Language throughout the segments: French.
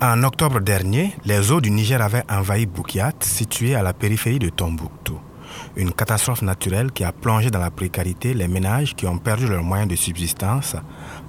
En octobre dernier, les eaux du Niger avaient envahi Boukiat, situé à la périphérie de Tombouctou. Une catastrophe naturelle qui a plongé dans la précarité les ménages qui ont perdu leurs moyens de subsistance,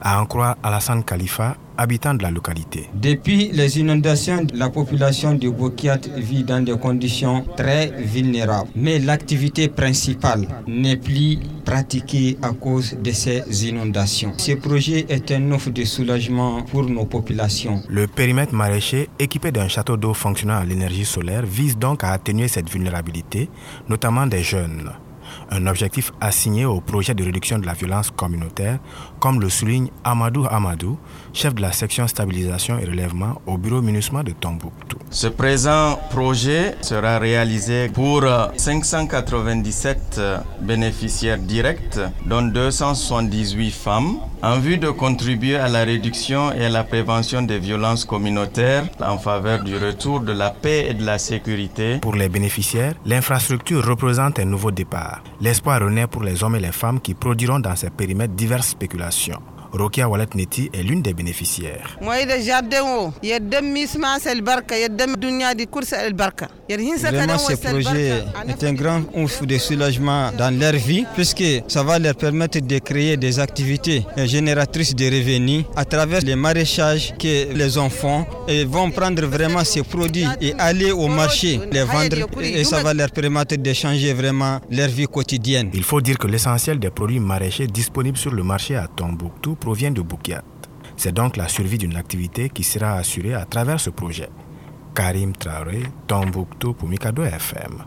à en croire Alassane Khalifa, habitant de la localité. Depuis les inondations, la population de Bokiat vit dans des conditions très vulnérables. Mais l'activité principale n'est plus pratiquée à cause de ces inondations. Ce projet est un offre de soulagement pour nos populations. Le périmètre maraîcher, équipé d'un château d'eau fonctionnant à l'énergie solaire, vise donc à atténuer cette vulnérabilité, notamment des jeunes un objectif assigné au projet de réduction de la violence communautaire, comme le souligne Amadou Amadou, chef de la section stabilisation et relèvement au bureau municipal de Tombouctou. Ce présent projet sera réalisé pour 597 bénéficiaires directs, dont 278 femmes, en vue de contribuer à la réduction et à la prévention des violences communautaires en faveur du retour de la paix et de la sécurité. Pour les bénéficiaires, l'infrastructure représente un nouveau départ. L'espoir renaît pour les hommes et les femmes qui produiront dans ces périmètres diverses spéculations. Rokia Walet Neti est l'une des bénéficiaires. Vraiment, ce projet est un grand ouf de soulagement dans leur vie, puisque ça va leur permettre de créer des activités génératrices de revenus à travers les maraîchages que les enfants vont prendre vraiment ces produits et aller au marché les vendre et ça va leur permettre de changer vraiment leur vie quotidienne. Il faut dire que l'essentiel des produits maraîchers disponibles sur le marché à Tombouctou provient de Boukiat. C'est donc la survie d'une activité qui sera assurée à travers ce projet. Karim Traoré, Tombouctou pour Mikado FM.